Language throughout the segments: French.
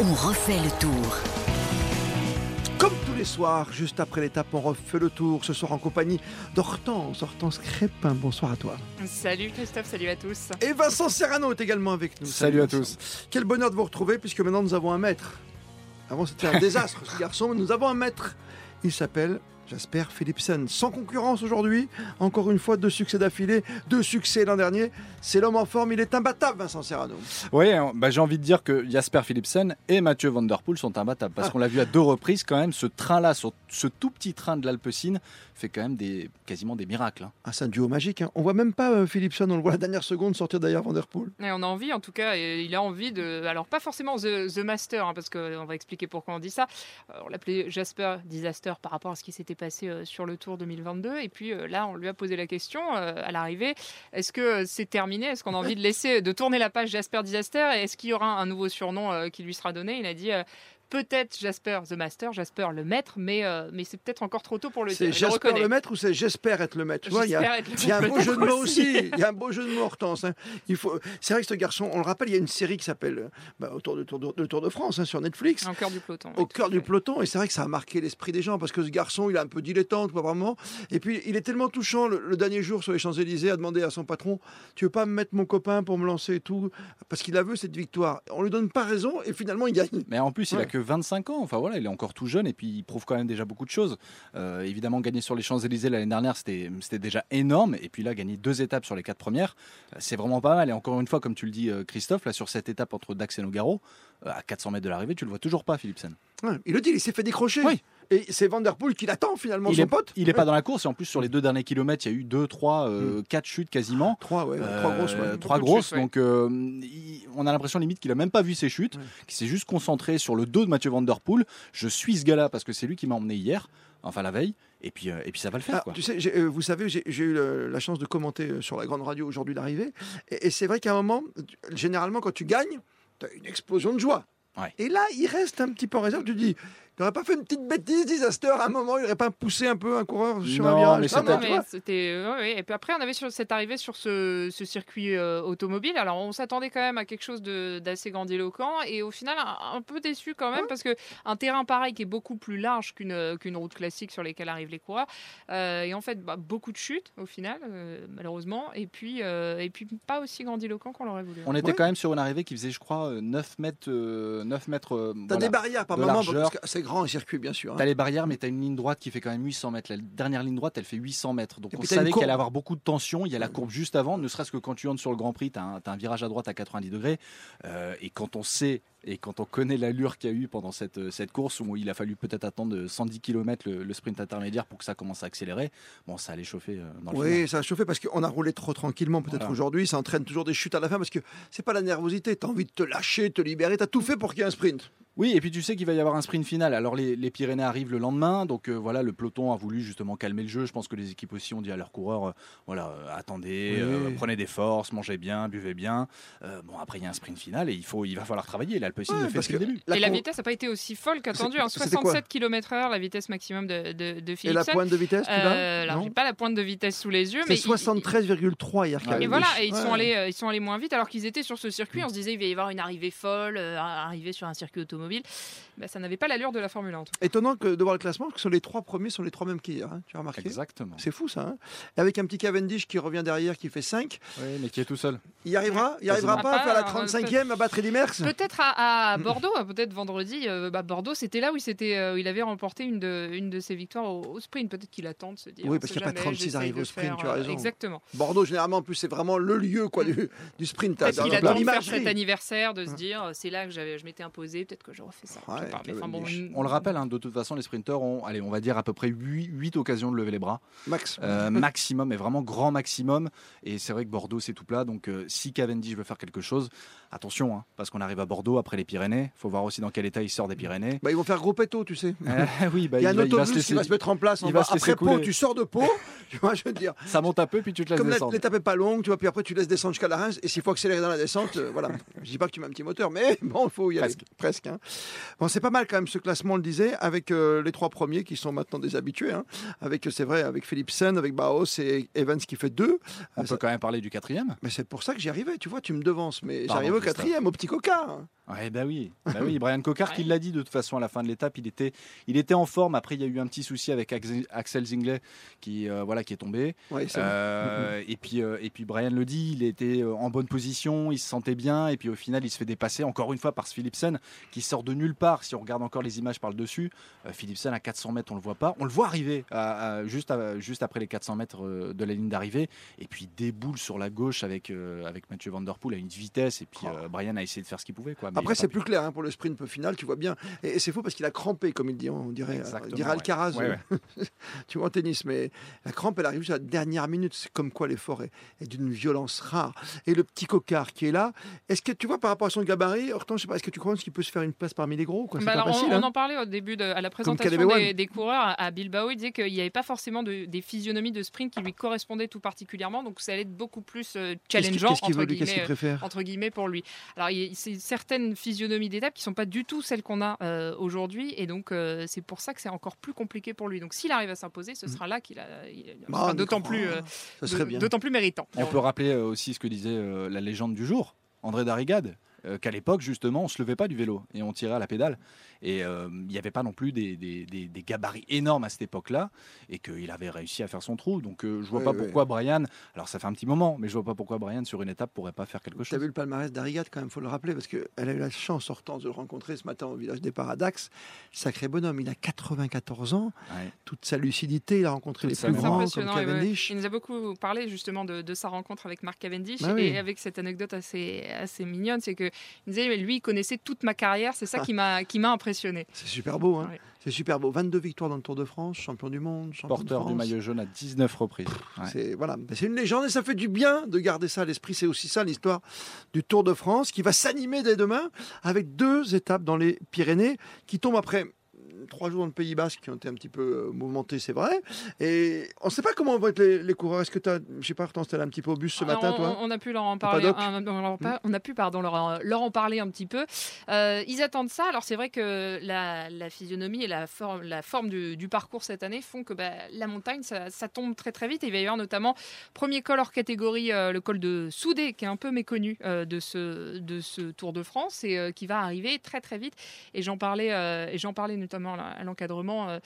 On refait le tour. Comme tous les soirs, juste après l'étape, on refait le tour. Ce soir en compagnie d'Hortense, Hortense Crépin. Bonsoir à toi. Salut Christophe, salut à tous. Et Vincent Serrano est également avec nous. Salut à Vincent. tous. Quel bonheur de vous retrouver puisque maintenant nous avons un maître. Avant c'était un désastre ce garçon, mais nous avons un maître. Il s'appelle Jasper Philipsen. Sans concurrence aujourd'hui, encore une fois deux succès d'affilée, deux succès l'an dernier. C'est l'homme en forme, il est imbattable Vincent Serrano. Oui, bah, j'ai envie de dire que Jasper Philipsen et Mathieu Van Der Poel sont imbattables parce Ah. qu'on l'a vu à deux reprises quand même. Ce train-là, ce tout petit train de l'Alpecin, fait quand même des, quasiment des miracles. hein. Ah, c'est un duo magique. Hein. On voit même pas euh, Philipsen, on le voit la dernière seconde sortir derrière Van Der Poel. Et on a envie, en tout cas, et il a envie de. Alors, pas forcément The, The Master, hein, parce qu'on va expliquer pourquoi on dit ça. Euh, On l'appelait Jasper Disaster par rapport à ce qui s'était passé euh, sur le Tour 2022. Et puis euh, là, on lui a posé la question euh, à l'arrivée est-ce que c'est terminé? Est-ce qu'on a envie de laisser, de tourner la page Jasper Disaster? Est-ce qu'il y aura un nouveau surnom qui lui sera donné? Il a dit. Peut-être Jasper the Master, Jasper le maître, mais, euh, mais c'est peut-être encore trop tôt pour le C'est dire. Le Jasper le maître ou c'est j'espère être le maître? Il y a- J'espère être le Il y a un beau jeu de mots aussi. Il y a un beau jeu de mots, Hortense. hein. Il faut. C'est vrai que ce garçon, on le rappelle, il y a une série qui s'appelle euh, bah, autour de Tour de, de Tour de France hein, sur Netflix. Au cœur du peloton. Au cœur à du peloton, et c'est vrai que ça a marqué l'esprit des gens parce que ce garçon, il est un peu dilettante, pas vraiment. Et puis, il est tellement touchant. Le, le dernier jour sur les Champs-Élysées, a demandé à son patron Tu veux pas me mettre mon copain pour me lancer et tout? Parce qu'il a vu cette victoire. On lui donne pas raison, et finalement, il gagne. Mais en plus, il Ouais. a que 25 ans. Enfin voilà, il est encore tout jeune et puis il prouve quand même déjà beaucoup de choses. Euh, évidemment, gagner sur les Champs-Élysées l'année dernière, c'était déjà énorme. Et puis là, gagner deux étapes sur les quatre premières, euh, c'est vraiment pas mal. Et encore une fois, comme tu le dis, euh, Christophe, là sur cette étape entre Dax et Nogaro, à 400 mètres de l'arrivée, tu le vois toujours pas, Philipsen. Ouais, il le dit, il s'est fait décrocher. Oui. Et c'est Van Der Poel qui l'attend finalement, Il son est, pote. il est pas dans la course et en plus sur les deux derniers kilomètres, il y a eu deux, trois, euh, quatre chutes quasiment. Trois, ouais, Euh, trois grosses. ouais. trois grosses. chutes, ouais. Donc, euh, il- on a l'impression limite qu'il a même pas vu ses chutes, Ouais. qu'il s'est juste concentré sur le dos de Mathieu Van Der Poel. Je suis ce gars-là parce que c'est lui qui m'a emmené hier, enfin la veille, et puis, euh, et puis ça va le faire. Ah, quoi. tu sais, j'ai- euh, vous savez, j'ai eu le- la chance de commenter sur la grande radio aujourd'hui l'arrivée. Et, et c'est vrai qu'à un moment, tu- généralement, quand tu gagnes, tu as une explosion de joie. Ouais. Et là, il reste un petit peu en réserve. Tu dis, il n'aurait pas fait une petite bêtise, disaster, à un moment, il n'aurait pas poussé un peu un coureur sur un Non, virage? mais Ah, Non, mais c'était. ouais, ouais. Et puis après, on avait sur cette arrivée sur ce, ce circuit euh, automobile. Alors, on s'attendait quand même à quelque chose de- d'assez grandiloquent. Et au final, un, un peu déçu quand même, parce que un terrain pareil qui est beaucoup plus large qu'une qu'une route classique sur lesquelles arrivent les coureurs. Euh, et en fait, bah, beaucoup de chutes au final, euh, malheureusement. Et puis, euh, et puis, pas aussi grandiloquent qu'on l'aurait voulu. On était Ouais. quand même sur une arrivée qui faisait, je crois, euh, 9 mètres. euh, 9 mètres euh, T'as voilà. des barrières par de moment, largeur. parce que c'est grand circuit, bien sûr. hein. T'as les barrières, mais t'as une ligne droite qui fait quand même 800 mètres. La dernière ligne droite, elle fait 800 mètres. Donc on savait qu'il allait avoir beaucoup de tension. Il y a la courbe juste avant, ne serait-ce que quand tu entres sur le Grand Prix, t'as un, t'as un virage à droite à 90 degrés. Euh, et quand on sait et quand on connaît l'allure qu'il y a eu pendant cette, euh, cette course, où il a fallu peut-être attendre 110 km le, le sprint intermédiaire pour que ça commence à accélérer, bon, ça allait chauffer euh, dans le final. Oui, ça a chauffé parce qu'on a roulé trop tranquillement peut-être Voilà. aujourd'hui. Ça entraîne toujours des chutes à la fin parce que c'est pas la nervosité. Tu as envie de te lâcher, de te libérer. Tu as tout fait pour qu'il y ait un sprint. Oui, et puis tu sais qu'il va y avoir un sprint final. Alors les, les Pyrénées arrivent le lendemain, donc euh, voilà, le peloton a voulu justement calmer le jeu. Je pense que les équipes aussi ont dit à leurs coureurs, euh, voilà, euh, attendez, Oui. euh, prenez des forces, mangez bien, buvez bien. Euh, bon, après il y a un sprint final et il faut, il va falloir travailler. L'Alpecin Ouais, le fait parce depuis que le début. la et la vitesse n'a pas été aussi folle qu'attendu. Hein, c'était quoi 67 km/h, la vitesse maximum de, de, de Et la pointe de vitesse, tu Euh, alors, j'ai pas la pointe de vitesse sous les yeux, mais il- 73,3 hier. Ouais. Et voilà, et ils, Ouais. sont allés, ils sont allés moins vite alors qu'ils étaient sur ce circuit. On se disait il va y avoir une arrivée folle, euh, arrivée sur un circuit automobile. Bah, ça n'avait pas l'allure de la Formule 1 en tout cas. Étonnant que de voir le classement, parce que sur les trois premiers sont les trois mêmes qu'hier. hein, tu as remarqué Exactement. C'est fou ça. hein avec un petit Cavendish qui revient derrière, qui fait 5. Oui, mais qui est tout seul. Il y arrivera Il arrivera pas à faire la Ah, 35e, à battre Eddy Merckx Peut-être à, à Bordeaux, euh, peut-être vendredi. euh, bah, Bordeaux, c'était là où il, s'était, euh, où il avait remporté une de, une de ses victoires au, au sprint. Peut-être qu'il attend de se dire. Oui, parce qu'il y a pas jamais, 36 j'essaye arrivées de au sprint, faire, tu as euh, raison. Exactement. Bordeaux, généralement, en plus, c'est vraiment le lieu quoi, du, du sprint. Peut-être qu'il attend de faire cet anniversaire, de se dire euh, c'est là que j'avais, je m'étais imposé, peut-être que je refais ça. Je Ouais, sais pas, mais enfin, bon, Cavendish. On le rappelle, hein, de toute façon, les sprinteurs ont, allez, on va dire à peu près 8, occasions de lever les bras. Max. Euh, maximum, et vraiment grand maximum. Et c'est vrai que Bordeaux, c'est tout plat. Donc, euh, si Cavendish veut faire quelque chose, attention, hein, parce qu'on arrive à Bordeaux après les Pyrénées. faut voir aussi dans quel état il sort des Pyrénées. Bah, ils vont faire gros péto, tu sais. Euh, oui, bah, Il y a un va, il va autobus laisser- qui va se mettre en place. il va Après Pau, tu sors de Pau. tu vois, je veux dire. Ça monte un peu, puis tu te laisses Comme descendre. l'étape est pas longue, tu vois, puis après tu laisses descendre jusqu'à la Reims, et s'il faut accélérer dans la descente, euh, voilà. Je dis pas que tu mets un petit moteur, mais bon, il faut y aller. Presque. Presque. hein. Bon, c'est pas mal quand même ce classement, on le disait, avec euh, les trois premiers qui sont maintenant des habitués. hein. Avec, c'est vrai, avec Philipsen, avec Baos et Evans qui fait deux. On Euh, peut quand même parler du quatrième. Mais c'est pour ça que j'y arrivais, tu vois, tu me devances. Mais Pardon, Christophe. quatrième, au petit coca. Ouais, bah oui, bah oui. Brian Cocard qui l'a dit de toute façon à la fin de l'étape, il était, il était en forme. Après, il y a eu un petit souci avec Axe- Axel Zinglet qui, euh, voilà, qui est tombé. Ouais. Euh, et puis, euh, et puis Brian le dit, il était en bonne position, il se sentait bien, et puis au final, il se fait dépasser encore une fois par Philipsen qui sort de nulle part. Si on regarde encore les images par le dessus, Philipsen à 400 mètres, on le voit pas, on le voit arriver à- à- juste, à- juste après les 400 mètres de la ligne d'arrivée, et puis déboule sur la gauche avec avec Mathieu Van Der Poel à une vitesse, et puis Oh. Brian a essayé de faire ce qu'il pouvait. Quoi, il Après, a c'est plus clair hein, pour le sprint peu final, tu vois bien. Et, et c'est fou parce qu'il a crampé, comme il dit, on dirait, on dirait ouais. Alcaraz, Ouais, euh, tu vois, en tennis. Mais la crampe, elle arrive juste à la dernière minute. C'est comme quoi l'effort est, est d'une violence rare. Et le petit cocard qui est là, est-ce que tu vois par rapport à son gabarit, Hortense, je sais pas, est-ce que tu crois qu'il peut se faire une place parmi les gros quoi? Bah alors, on- facile. on, hein. en parlait au début de à la présentation des, des coureurs à, Bilbao. Il disait qu'il n'y avait pas forcément de- des physionomies de sprint qui lui correspondaient tout particulièrement. Donc ça allait être beaucoup plus euh, challengeant Qu'est-ce qu'il entre veut, lui Qu'est-ce guillemets, qu'il préfère? entre guillemets pour lui. Alors il y certaines physionomies d'étapes qui sont pas du tout celles qu'on a euh, aujourd'hui et donc euh, c'est pour ça que c'est encore plus compliqué pour lui. Donc s'il arrive à s'imposer, ce sera là qu'il a, il Bah, mais d'autant plus euh, d'autant plus méritant. On peut rappeler aussi ce que disait euh, la légende du jour, André Darrigade, euh, qu'à l'époque, justement, on se levait pas du vélo et on tirait à la pédale. Et euh, il n'y avait pas non plus des, des- des- des gabarits énormes à cette époque-là et qu'il avait réussi à faire son trou. Donc euh, je vois pas pourquoi Brian, alors ça fait un petit moment, mais je vois pas pourquoi Brian, sur une étape, pourrait pas faire quelque Tu as chose. vu le palmarès d'Arigat quand même, faut le rappeler, parce qu'elle a eu la chance, Hortense, de le rencontrer ce matin au village départ à Dax. Sacré bonhomme, il a 94 ans, Ouais. toute sa lucidité, il a rencontré Toute les plus C'est grands comme impressionnant. et ouais. Cavendish. Il nous a beaucoup parlé justement de, de sa rencontre avec Marc Cavendish Bah oui. et avec cette anecdote assez, assez mignonne, c'est que il disait mais lui il connaissait toute ma carrière, c'est ça qui m'a qui m'a impressionné. C'est super beau, hein. Ouais. C'est super beau. 22 victoires dans le Tour de France, champion du monde, champion Porteur de du France. maillot jaune à 19 reprises. Ouais. C'est voilà, Ben, c'est une légende et ça fait du bien de garder ça à l'esprit. C'est aussi ça l'histoire du Tour de France qui va s'animer dès demain avec deux étapes dans les Pyrénées qui tombent après trois jours dans le Pays Basque qui ont été un petit peu euh, mouvementés, c'est vrai. Et on ne sait pas comment vont être les, les coureurs. Est-ce que tu as, je sais pas, Hortense, allé un petit peu au bus ce Alors, matin, on, toi on a pu leur en parler, un- leur pas- on a pu pardon leur, leur en parler un petit peu. Euh, ils attendent ça. Alors c'est vrai que la, la physionomie et la forme, la forme du, du parcours cette année font que bah, la montagne ça, ça tombe très très vite. Et il va y avoir notamment premier col hors catégorie, euh, le col de Soudé qui est un peu méconnu euh, de ce de ce Tour de France et qui va arriver très très vite. Et j'en parlais et j'en parlais notamment à à l'encadrement euh,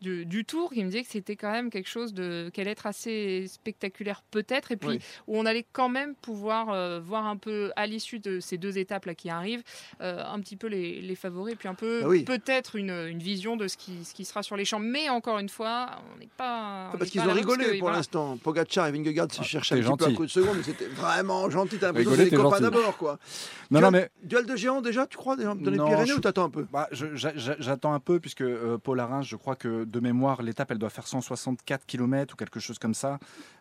du, du Tour qui me disait que c'était quand même quelque chose de qu'elle allait être assez spectaculaire peut-être et puis Oui. où on allait quand même pouvoir euh, voir un peu à l'issue de ces deux étapes là qui arrivent euh, un petit peu les, les favoris et puis un peu Ah oui. peut-être une, une vision de ce qui, ce qui sera sur les champs mais encore une fois on n'est pas on Parce qu'ils ont rigolé que, pour voilà. l'instant. Pogacar et Vingegaard se Ah, cherchaient un t'es petit peu à gentil. coup de seconde, mais c'était vraiment gentil. T'as l'impression que c'était des copains gentil. d'abord, quoi. Non, duel, non, mais duel de géants déjà, tu crois, dans les Non, Pyrénées je- ou t'attends un peu? Bah, J'attends un peu puisque euh, Paul Arins, je crois que de mémoire, l'étape elle doit faire 164 km ou quelque chose comme ça.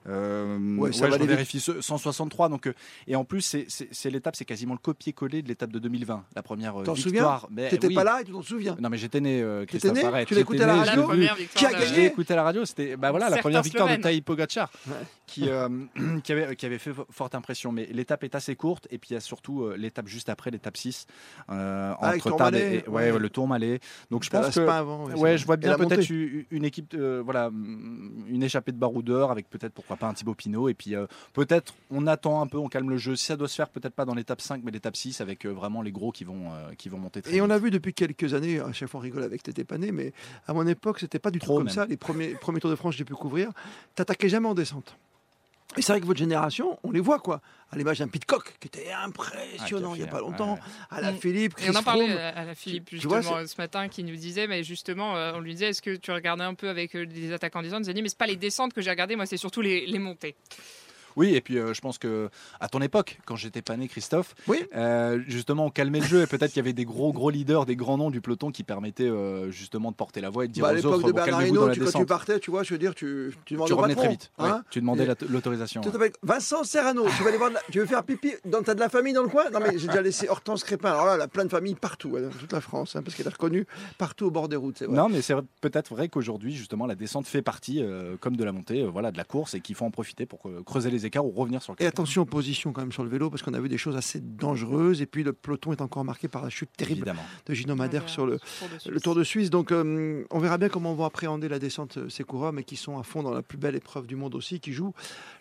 Euh, Ouais, ça va je vérifie ce- 163. Donc, euh, et en plus, c'est- l'étape, c'est quasiment le copier-coller de l'étape de 2020, la première euh, T'en victoire. Mais T'étais oui. pas là et tu t'en souviens. Non, mais j'étais né, euh, Christophe né Arrête. Tu l'as écouté à la radio Qui a gagné écouté à la radio, c'était bah voilà, la première victoire de. Tadej Pogacar Ouais. qui, euh, qui, avait, qui avait fait fo- forte impression. Mais l'étape est assez courte et puis il y a surtout euh, l'étape juste après, l'étape 6, euh, Ah, entre Tarbes et, ouais, ouais. le Tourmalet. Donc je pense que avant, Ouais, je vois bien peut-être une équipe, euh, voilà, mm, une échappée de baroudeur avec peut-être pourquoi pas un Thibaut Pinot. Et puis euh, peut-être on attend un peu, on calme le jeu. Si ça doit se faire, peut-être pas dans l'étape 5, mais l'étape 6 avec euh, vraiment les gros qui vont, qui vont monter très Et on a vu depuis quelques années, à chaque fois on rigole avec t'étais pas né, mais à mon époque c'était pas du tout comme même. ça. Les premiers, premiers Tours de France j'ai pu couvrir, t'attaquais jamais en descente. Et c'est vrai que votre génération, on les voit quoi. À l'image d'un Pitcock qui était impressionnant Ah, il n'y a pas longtemps. ouais, À la Mm. Philippe, Chris on en parlait Froome. à la Philippe tu justement vois, ce matin qui nous disait, mais justement, euh, on lui disait, est-ce que tu regardais un peu avec euh, des attaquants descente Il nous a dit, mais c'est pas les descentes que j'ai regardées, moi c'est surtout les, les montées. Oui, et puis euh, je pense que à ton époque, quand j'étais pas né, Christophe, Oui. euh, justement, on calmait le jeu et peut-être qu'il y avait des gros gros leaders, des grands noms du peloton qui permettaient euh, justement de porter la voix et de dire Bah, à aux l'époque autres, de bon, Bernard calmez-vous dans la tu, quand tu partais, tu vois, je veux dire, tu, tu demandes Tu revenais patron, très vite. ouais. hein. Tu demandais la- l'autorisation. Ouais. Vincent Serrano, tu vas aller voir, de la- tu veux faire pipi dans t'as de la famille dans le coin? Non mais j'ai déjà laissé Hortense Crépin. Alors là, elle a plein de familles partout, dans toute la France, hein, parce qu'elle est reconnue partout au bord des routes. vrai. Non, mais c'est peut-être vrai qu'aujourd'hui, justement, la descente fait partie, comme de la montée, voilà, de la course et qu'il faut en profiter pour creuser les écarts ou revenir sur le Et attention aux positions quand même sur le vélo, parce qu'on a vu des choses assez dangereuses. Et puis le peloton est encore marqué par la chute terrible Évidemment. de Gino Madère Ouais, sur le, Tour de le Suisse. Tour de Suisse. Donc euh, on verra bien comment vont appréhender la descente euh, ces coureurs, mais qui sont à fond dans la plus belle épreuve du monde aussi, qui jouent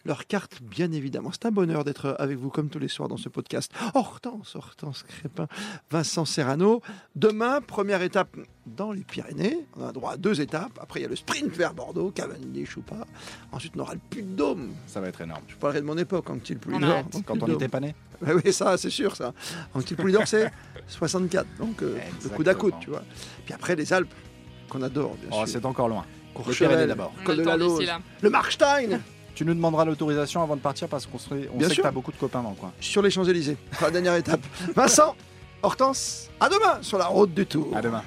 leur carte bien évidemment. C'est un bonheur d'être avec vous comme tous les soirs dans ce podcast. Hortense, Hortense Crépin, Vincent Serrano. Demain, première étape dans les Pyrénées. On a droit à deux étapes. Après, il y a le sprint vers Bordeaux, Cavendish ou pas. Ensuite, on aura le Puy de Dôme. Ça va être énorme. Je parlerai de mon époque, en petit Puy de Dôme. Quand on était pas né. Ouais, oui, ça, c'est sûr, ça. En petit Poulidor, c'est 64, donc euh, le coude à coude, tu vois. Puis après, les Alpes, qu'on adore, bien Oh, sûr. c'est encore loin. Courchevel, Pyrénées d'abord. Col le de la Lose, le Markstein, Tu nous demanderas l'autorisation avant de partir parce qu'on on Bien sait sûr. que tu as beaucoup de copains dans le coin. sur les Champs-Élysées, la dernière étape. Vincent, Hortense, à demain sur la route du Tour. À demain.